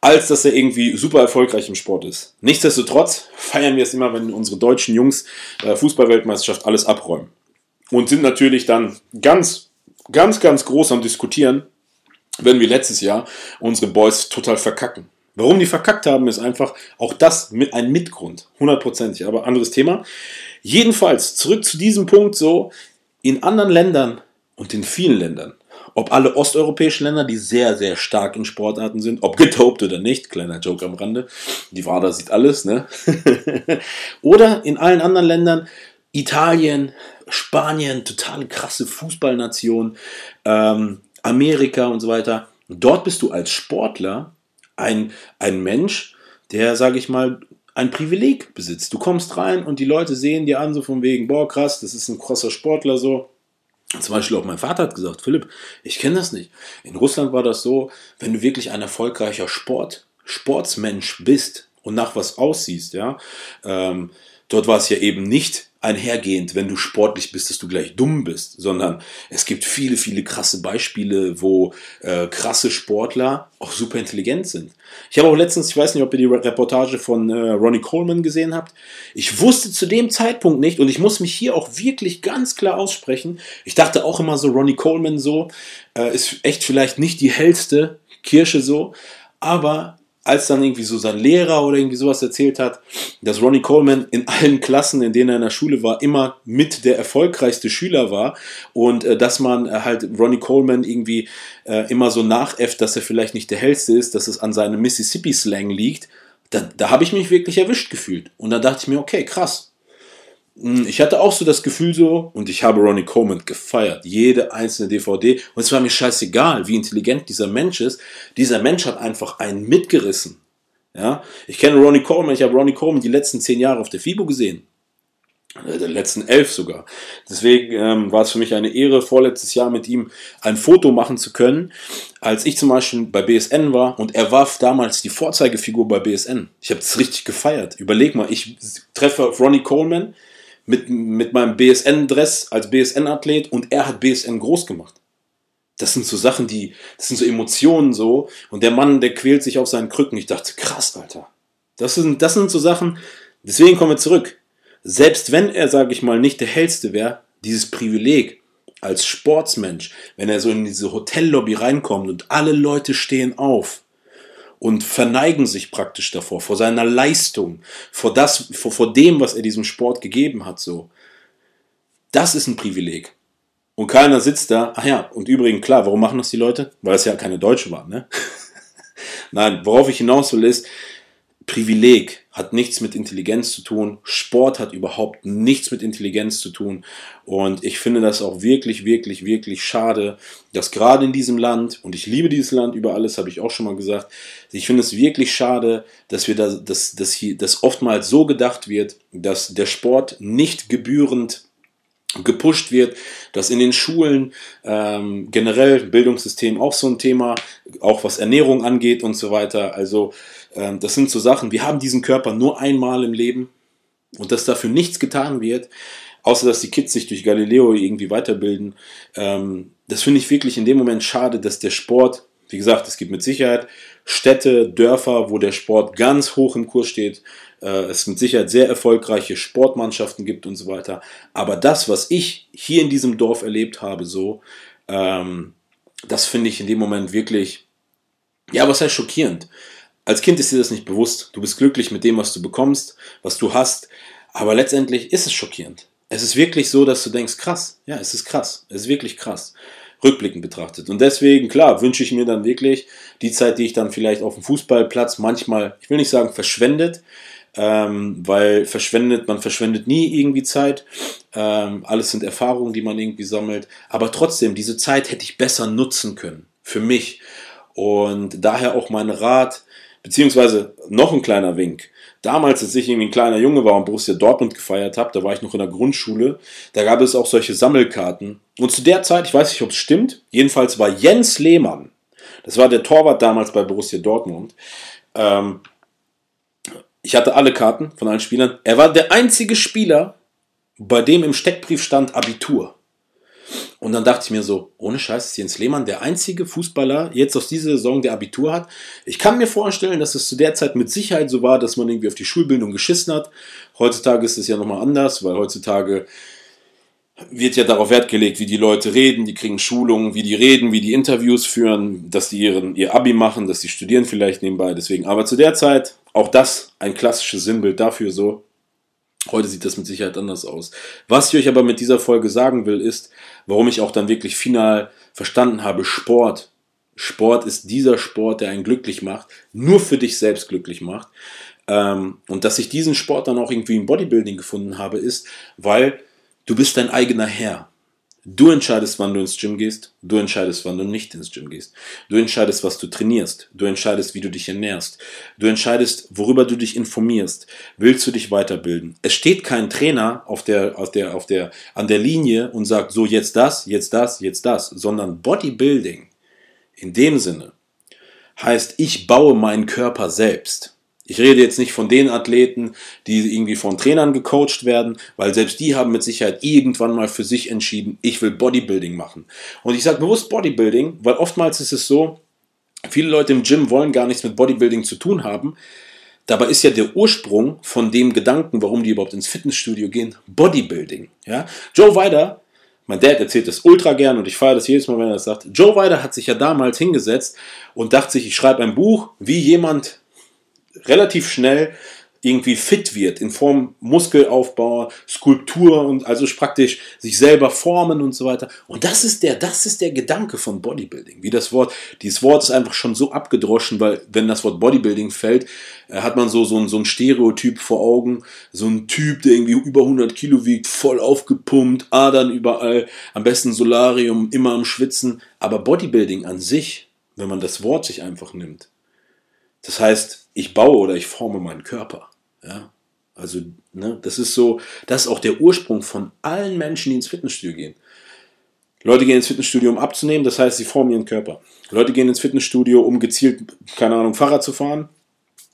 als dass er irgendwie super erfolgreich im Sport ist. Nichtsdestotrotz feiern wir es immer, wenn unsere deutschen Jungs äh, Fußballweltmeisterschaft alles abräumen. Und sind natürlich dann ganz, ganz, ganz groß am Diskutieren, wenn wir letztes Jahr unsere Boys total verkacken. Warum die verkackt haben, ist einfach auch das mit ein Mitgrund. Hundertprozentig, aber anderes Thema. Jedenfalls, zurück zu diesem Punkt so, in anderen Ländern und in vielen Ländern, ob alle osteuropäischen Länder, die sehr, sehr stark in Sportarten sind, ob getopt oder nicht, kleiner Joke am Rande, die Wada sieht alles, ne? oder in allen anderen Ländern, Italien, Spanien, total krasse Fußballnation, ähm, Amerika und so weiter. Dort bist du als Sportler ein, ein Mensch, der, sage ich mal, ein Privileg besitzt. Du kommst rein und die Leute sehen dir an, so von wegen, boah, krass, das ist ein krasser Sportler so. Zum Beispiel auch mein Vater hat gesagt, Philipp, ich kenne das nicht. In Russland war das so, wenn du wirklich ein erfolgreicher Sport, Sportsmensch bist und nach was aussiehst, ja, ähm, dort war es ja eben nicht einhergehend, wenn du sportlich bist, dass du gleich dumm bist, sondern es gibt viele, viele krasse Beispiele, wo äh, krasse Sportler auch super intelligent sind. Ich habe auch letztens, ich weiß nicht, ob ihr die Reportage von äh, Ronnie Coleman gesehen habt. Ich wusste zu dem Zeitpunkt nicht und ich muss mich hier auch wirklich ganz klar aussprechen. Ich dachte auch immer so, Ronnie Coleman so äh, ist echt vielleicht nicht die hellste Kirsche so, aber als dann irgendwie so sein Lehrer oder irgendwie sowas erzählt hat, dass Ronnie Coleman in allen Klassen, in denen er in der Schule war, immer mit der erfolgreichste Schüler war und äh, dass man äh, halt Ronnie Coleman irgendwie äh, immer so nachäfft, dass er vielleicht nicht der hellste ist, dass es an seinem Mississippi-Slang liegt, da, da habe ich mich wirklich erwischt gefühlt. Und da dachte ich mir, okay, krass, ich hatte auch so das Gefühl so, und ich habe Ronnie Coleman gefeiert, jede einzelne DVD, und es war mir scheißegal, wie intelligent dieser Mensch ist. Dieser Mensch hat einfach einen mitgerissen. Ja, ich kenne Ronnie Coleman, ich habe Ronnie Coleman die letzten zehn Jahre auf der FIBO gesehen. Äh, der letzten elf sogar. Deswegen ähm, war es für mich eine Ehre, vorletztes Jahr mit ihm ein Foto machen zu können, als ich zum Beispiel bei BSN war und er war damals die Vorzeigefigur bei BSN. Ich habe es richtig gefeiert. Überleg mal, ich treffe Ronnie Coleman, mit, mit meinem BSN-Dress als BSN-Athlet und er hat BSN groß gemacht. Das sind so Sachen, die, das sind so Emotionen so. Und der Mann, der quält sich auf seinen Krücken. Ich dachte, krass, Alter. Das sind, das sind so Sachen, deswegen kommen wir zurück. Selbst wenn er, sage ich mal, nicht der hellste wäre, dieses Privileg als Sportsmensch, wenn er so in diese Hotellobby reinkommt und alle Leute stehen auf und verneigen sich praktisch davor, vor seiner Leistung, vor, das, vor, vor dem, was er diesem Sport gegeben hat. So. Das ist ein Privileg. Und keiner sitzt da, ach ja, und übrigens, klar, warum machen das die Leute? Weil es ja keine Deutsche waren, ne? Nein, worauf ich hinaus will, ist, Privileg hat nichts mit Intelligenz zu tun. Sport hat überhaupt nichts mit Intelligenz zu tun. Und ich finde das auch wirklich, wirklich, wirklich schade, dass gerade in diesem Land, und ich liebe dieses Land über alles, habe ich auch schon mal gesagt, ich finde es wirklich schade, dass wir da, dass, dass hier, dass oftmals so gedacht wird, dass der Sport nicht gebührend gepusht wird, dass in den Schulen ähm, generell Bildungssystem auch so ein Thema, auch was Ernährung angeht und so weiter. Also das sind so Sachen, wir haben diesen Körper nur einmal im Leben und dass dafür nichts getan wird, außer dass die Kids sich durch Galileo irgendwie weiterbilden. Ähm, das finde ich wirklich in dem Moment schade, dass der Sport, wie gesagt, es gibt mit Sicherheit Städte, Dörfer, wo der Sport ganz hoch im Kurs steht, äh, es mit Sicherheit sehr erfolgreiche Sportmannschaften gibt und so weiter. Aber das, was ich hier in diesem Dorf erlebt habe, so, ähm, das finde ich in dem Moment wirklich, ja, was heißt schockierend? Als Kind ist dir das nicht bewusst. Du bist glücklich mit dem, was du bekommst, was du hast. Aber letztendlich ist es schockierend. Es ist wirklich so, dass du denkst, krass. Ja, es ist krass. Es ist wirklich krass. Rückblickend betrachtet. Und deswegen, klar, wünsche ich mir dann wirklich die Zeit, die ich dann vielleicht auf dem Fußballplatz manchmal, ich will nicht sagen verschwendet, ähm, weil verschwendet, man verschwendet nie irgendwie Zeit. Ähm, alles sind Erfahrungen, die man irgendwie sammelt. Aber trotzdem, diese Zeit hätte ich besser nutzen können. Für mich. Und daher auch mein Rat, Beziehungsweise noch ein kleiner Wink. Damals, als ich irgendwie ein kleiner Junge war und Borussia Dortmund gefeiert habe, da war ich noch in der Grundschule, da gab es auch solche Sammelkarten. Und zu der Zeit, ich weiß nicht, ob es stimmt, jedenfalls war Jens Lehmann, das war der Torwart damals bei Borussia Dortmund, ähm, ich hatte alle Karten von allen Spielern. Er war der einzige Spieler, bei dem im Steckbrief stand Abitur. Und dann dachte ich mir so, ohne Scheiß ist Jens Lehmann der einzige Fußballer jetzt aus dieser Saison, der Abitur hat. Ich kann mir vorstellen, dass es zu der Zeit mit Sicherheit so war, dass man irgendwie auf die Schulbildung geschissen hat. Heutzutage ist es ja nochmal anders, weil heutzutage wird ja darauf Wert gelegt, wie die Leute reden, die kriegen Schulungen, wie die reden, wie die Interviews führen, dass die ihren, ihr Abi machen, dass die studieren vielleicht nebenbei. Deswegen, aber zu der Zeit auch das ein klassisches Sinnbild dafür so, Heute sieht das mit Sicherheit anders aus. Was ich euch aber mit dieser Folge sagen will, ist, warum ich auch dann wirklich final verstanden habe, Sport. Sport ist dieser Sport, der einen glücklich macht, nur für dich selbst glücklich macht. Ähm, und dass ich diesen Sport dann auch irgendwie im Bodybuilding gefunden habe, ist, weil du bist dein eigener Herr. Du entscheidest, wann du ins Gym gehst. Du entscheidest, wann du nicht ins Gym gehst. Du entscheidest, was du trainierst. Du entscheidest, wie du dich ernährst. Du entscheidest, worüber du dich informierst. Willst du dich weiterbilden? Es steht kein Trainer auf der, auf der, auf der, an der Linie und sagt, so jetzt das, jetzt das, jetzt das, sondern Bodybuilding in dem Sinne heißt, ich baue meinen Körper selbst. Ich rede jetzt nicht von den Athleten, die irgendwie von Trainern gecoacht werden, weil selbst die haben mit Sicherheit irgendwann mal für sich entschieden, ich will Bodybuilding machen. Und ich sage bewusst Bodybuilding, weil oftmals ist es so, viele Leute im Gym wollen gar nichts mit Bodybuilding zu tun haben. Dabei ist ja der Ursprung von dem Gedanken, warum die überhaupt ins Fitnessstudio gehen, Bodybuilding. Ja? Joe Weider, mein Dad erzählt das ultra gern und ich feiere das jedes Mal, wenn er das sagt. Joe Weider hat sich ja damals hingesetzt und dachte sich, ich schreibe ein Buch, wie jemand relativ schnell irgendwie fit wird in Form Muskelaufbau, Skulptur und also praktisch sich selber formen und so weiter. Und das ist der, das ist der Gedanke von Bodybuilding. Wie das Wort, dieses Wort ist einfach schon so abgedroschen, weil wenn das Wort Bodybuilding fällt, äh, hat man so, so, ein, so ein Stereotyp vor Augen. So ein Typ, der irgendwie über 100 Kilo wiegt, voll aufgepumpt, Adern überall, am besten Solarium, immer am Schwitzen. Aber Bodybuilding an sich, wenn man das Wort sich einfach nimmt, das heißt, ich baue oder ich forme meinen Körper. Ja? Also, ne, das ist so, das ist auch der Ursprung von allen Menschen, die ins Fitnessstudio gehen. Leute gehen ins Fitnessstudio, um abzunehmen, das heißt, sie formen ihren Körper. Leute gehen ins Fitnessstudio, um gezielt, keine Ahnung, Fahrrad zu fahren.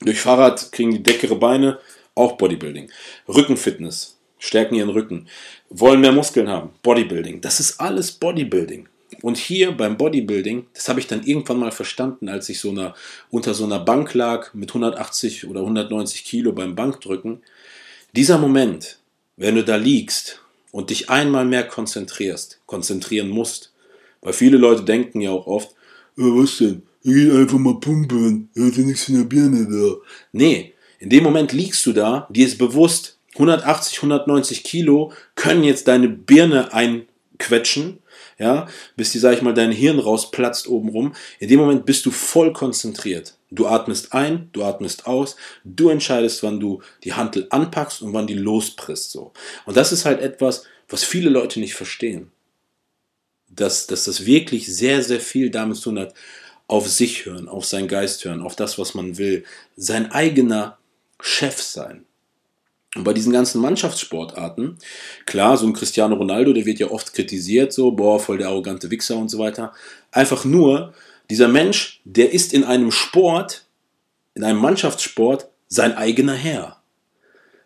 Durch Fahrrad kriegen die dickere Beine, auch Bodybuilding. Rückenfitness, stärken ihren Rücken. Wollen mehr Muskeln haben, Bodybuilding. Das ist alles Bodybuilding. Und hier beim Bodybuilding, das habe ich dann irgendwann mal verstanden, als ich so einer, unter so einer Bank lag mit 180 oder 190 Kilo beim Bankdrücken. Dieser Moment, wenn du da liegst und dich einmal mehr konzentrierst, konzentrieren musst, weil viele Leute denken ja auch oft, ja, was denn? Ich geh einfach mal pumpen, er hat ja nichts in der Birne da. Nee, in dem Moment liegst du da, dir ist bewusst, 180, 190 Kilo können jetzt deine Birne einquetschen ja, bis die, sag ich mal, dein Hirn rausplatzt obenrum. In dem Moment bist du voll konzentriert. Du atmest ein, du atmest aus, du entscheidest, wann du die Hantel anpackst und wann die lospresst, so. Und das ist halt etwas, was viele Leute nicht verstehen. Dass, dass das wirklich sehr, sehr viel damit zu tun hat, auf sich hören, auf seinen Geist hören, auf das, was man will, sein eigener Chef sein. Und bei diesen ganzen Mannschaftssportarten, klar, so ein Cristiano Ronaldo, der wird ja oft kritisiert, so, boah, voll der arrogante Wichser und so weiter. Einfach nur, dieser Mensch, der ist in einem Sport, in einem Mannschaftssport, sein eigener Herr.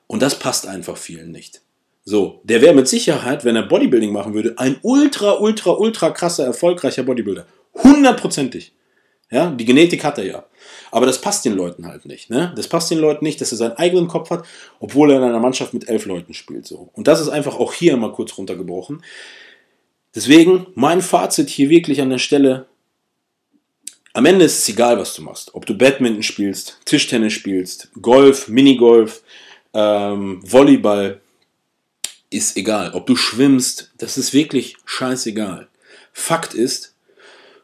Und das passt einfach vielen nicht. So, der wäre mit Sicherheit, wenn er Bodybuilding machen würde, ein ultra, ultra, ultra krasser, erfolgreicher Bodybuilder. Hundertprozentig. Ja, die Genetik hat er ja. Aber das passt den Leuten halt nicht. Ne? Das passt den Leuten nicht, dass er seinen eigenen Kopf hat, obwohl er in einer Mannschaft mit elf Leuten spielt. So. Und das ist einfach auch hier mal kurz runtergebrochen. Deswegen mein Fazit hier wirklich an der Stelle. Am Ende ist es egal, was du machst. Ob du Badminton spielst, Tischtennis spielst, Golf, Minigolf, ähm, Volleyball, ist egal. Ob du schwimmst, das ist wirklich scheißegal. Fakt ist,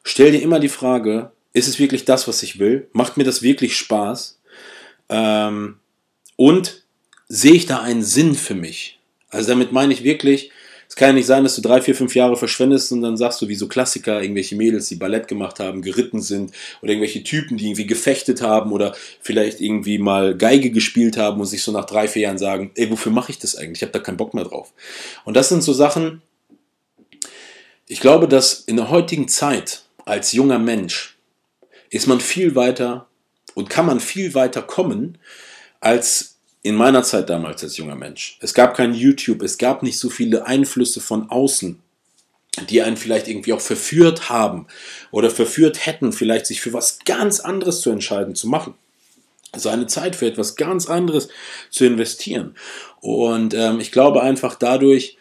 stell dir immer die Frage, ist es wirklich das, was ich will? Macht mir das wirklich Spaß? Ähm, und sehe ich da einen Sinn für mich? Also damit meine ich wirklich, es kann ja nicht sein, dass du drei, vier, fünf Jahre verschwendest und dann sagst du, wie so Klassiker, irgendwelche Mädels, die Ballett gemacht haben, geritten sind oder irgendwelche Typen, die irgendwie gefechtet haben oder vielleicht irgendwie mal Geige gespielt haben und sich so nach drei, vier Jahren sagen, ey, wofür mache ich das eigentlich? Ich habe da keinen Bock mehr drauf. Und das sind so Sachen, ich glaube, dass in der heutigen Zeit als junger Mensch ist man viel weiter und kann man viel weiter kommen als in meiner Zeit damals als junger Mensch. Es gab kein YouTube, es gab nicht so viele Einflüsse von außen, die einen vielleicht irgendwie auch verführt haben oder verführt hätten, vielleicht sich für was ganz anderes zu entscheiden, zu machen. Seine Zeit für etwas ganz anderes zu investieren. Und ähm, ich glaube einfach dadurch,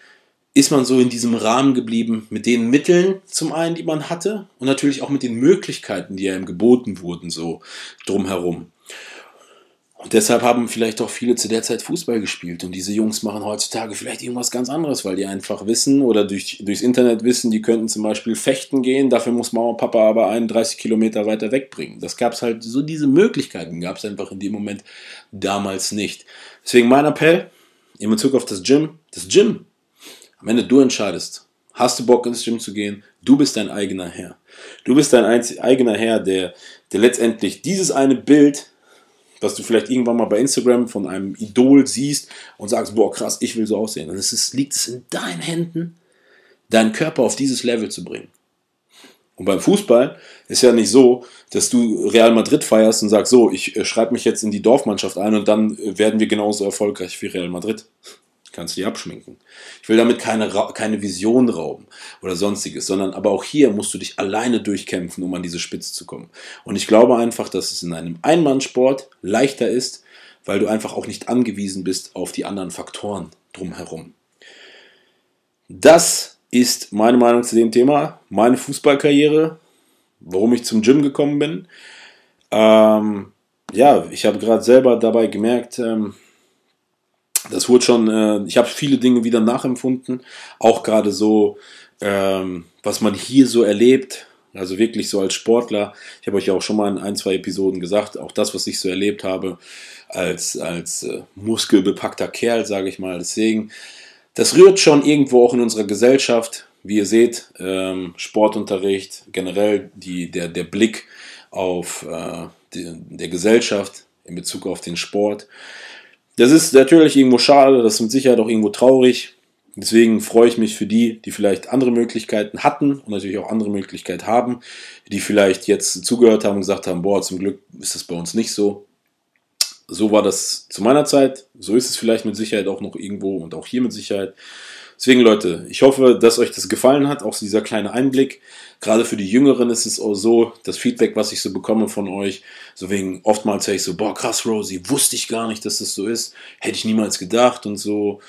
ist man so in diesem Rahmen geblieben mit den Mitteln zum einen, die man hatte und natürlich auch mit den Möglichkeiten, die einem geboten wurden, so drumherum. Und deshalb haben vielleicht auch viele zu der Zeit Fußball gespielt. Und diese Jungs machen heutzutage vielleicht irgendwas ganz anderes, weil die einfach wissen oder durch, durchs Internet wissen, die könnten zum Beispiel fechten gehen. Dafür muss Mama und Papa aber 31 Kilometer weiter wegbringen. Das gab es halt, so diese Möglichkeiten gab es einfach in dem Moment damals nicht. Deswegen mein Appell in Bezug auf das Gym. Das Gym am Ende du entscheidest. Hast du Bock ins Gym zu gehen? Du bist dein eigener Herr. Du bist dein eigener Herr, der, der letztendlich dieses eine Bild, was du vielleicht irgendwann mal bei Instagram von einem Idol siehst und sagst, boah krass, ich will so aussehen. Und es ist, liegt es in deinen Händen, deinen Körper auf dieses Level zu bringen. Und beim Fußball ist ja nicht so, dass du Real Madrid feierst und sagst, so, ich äh, schreibe mich jetzt in die Dorfmannschaft ein und dann äh, werden wir genauso erfolgreich wie Real Madrid. Kannst du die abschminken. Ich will damit keine, keine Vision rauben oder sonstiges, sondern aber auch hier musst du dich alleine durchkämpfen, um an diese Spitze zu kommen. Und ich glaube einfach, dass es in einem Einmannsport leichter ist, weil du einfach auch nicht angewiesen bist auf die anderen Faktoren drumherum. Das ist meine Meinung zu dem Thema, meine Fußballkarriere, warum ich zum Gym gekommen bin. Ähm, ja, ich habe gerade selber dabei gemerkt, ähm, das wurde schon, äh, ich habe viele Dinge wieder nachempfunden, auch gerade so, ähm, was man hier so erlebt, also wirklich so als Sportler. Ich habe euch ja auch schon mal in ein, zwei Episoden gesagt, auch das, was ich so erlebt habe, als, als äh, muskelbepackter Kerl, sage ich mal. Deswegen, das rührt schon irgendwo auch in unserer Gesellschaft. Wie ihr seht, ähm, Sportunterricht, generell die, der, der Blick auf äh, die, der Gesellschaft in Bezug auf den Sport. Das ist natürlich irgendwo schade, das ist mit Sicherheit auch irgendwo traurig. Deswegen freue ich mich für die, die vielleicht andere Möglichkeiten hatten und natürlich auch andere Möglichkeiten haben, die vielleicht jetzt zugehört haben und gesagt haben, boah, zum Glück ist das bei uns nicht so. So war das zu meiner Zeit, so ist es vielleicht mit Sicherheit auch noch irgendwo und auch hier mit Sicherheit. Deswegen Leute, ich hoffe, dass euch das gefallen hat, auch dieser kleine Einblick. Gerade für die Jüngeren ist es auch so, das Feedback, was ich so bekomme von euch, so wegen oftmals sage ich so, boah krass Rosie, wusste ich gar nicht, dass das so ist, hätte ich niemals gedacht und so.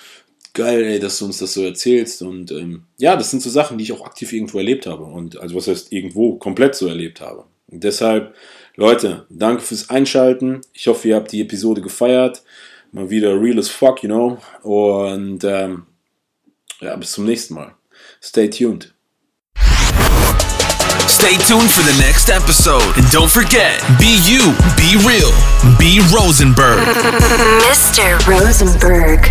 Geil, ey, dass du uns das so erzählst. Und ähm, ja, das sind so Sachen, die ich auch aktiv irgendwo erlebt habe. Und also was heißt irgendwo komplett so erlebt habe. Und deshalb, Leute, danke fürs Einschalten. Ich hoffe, ihr habt die Episode gefeiert. Mal wieder real as fuck, you know. Und ähm, ja, bis zum nächsten Mal. Stay tuned. Stay tuned for the next episode. And don't forget, be you, be real, be Rosenberg. Mr. Rosenberg.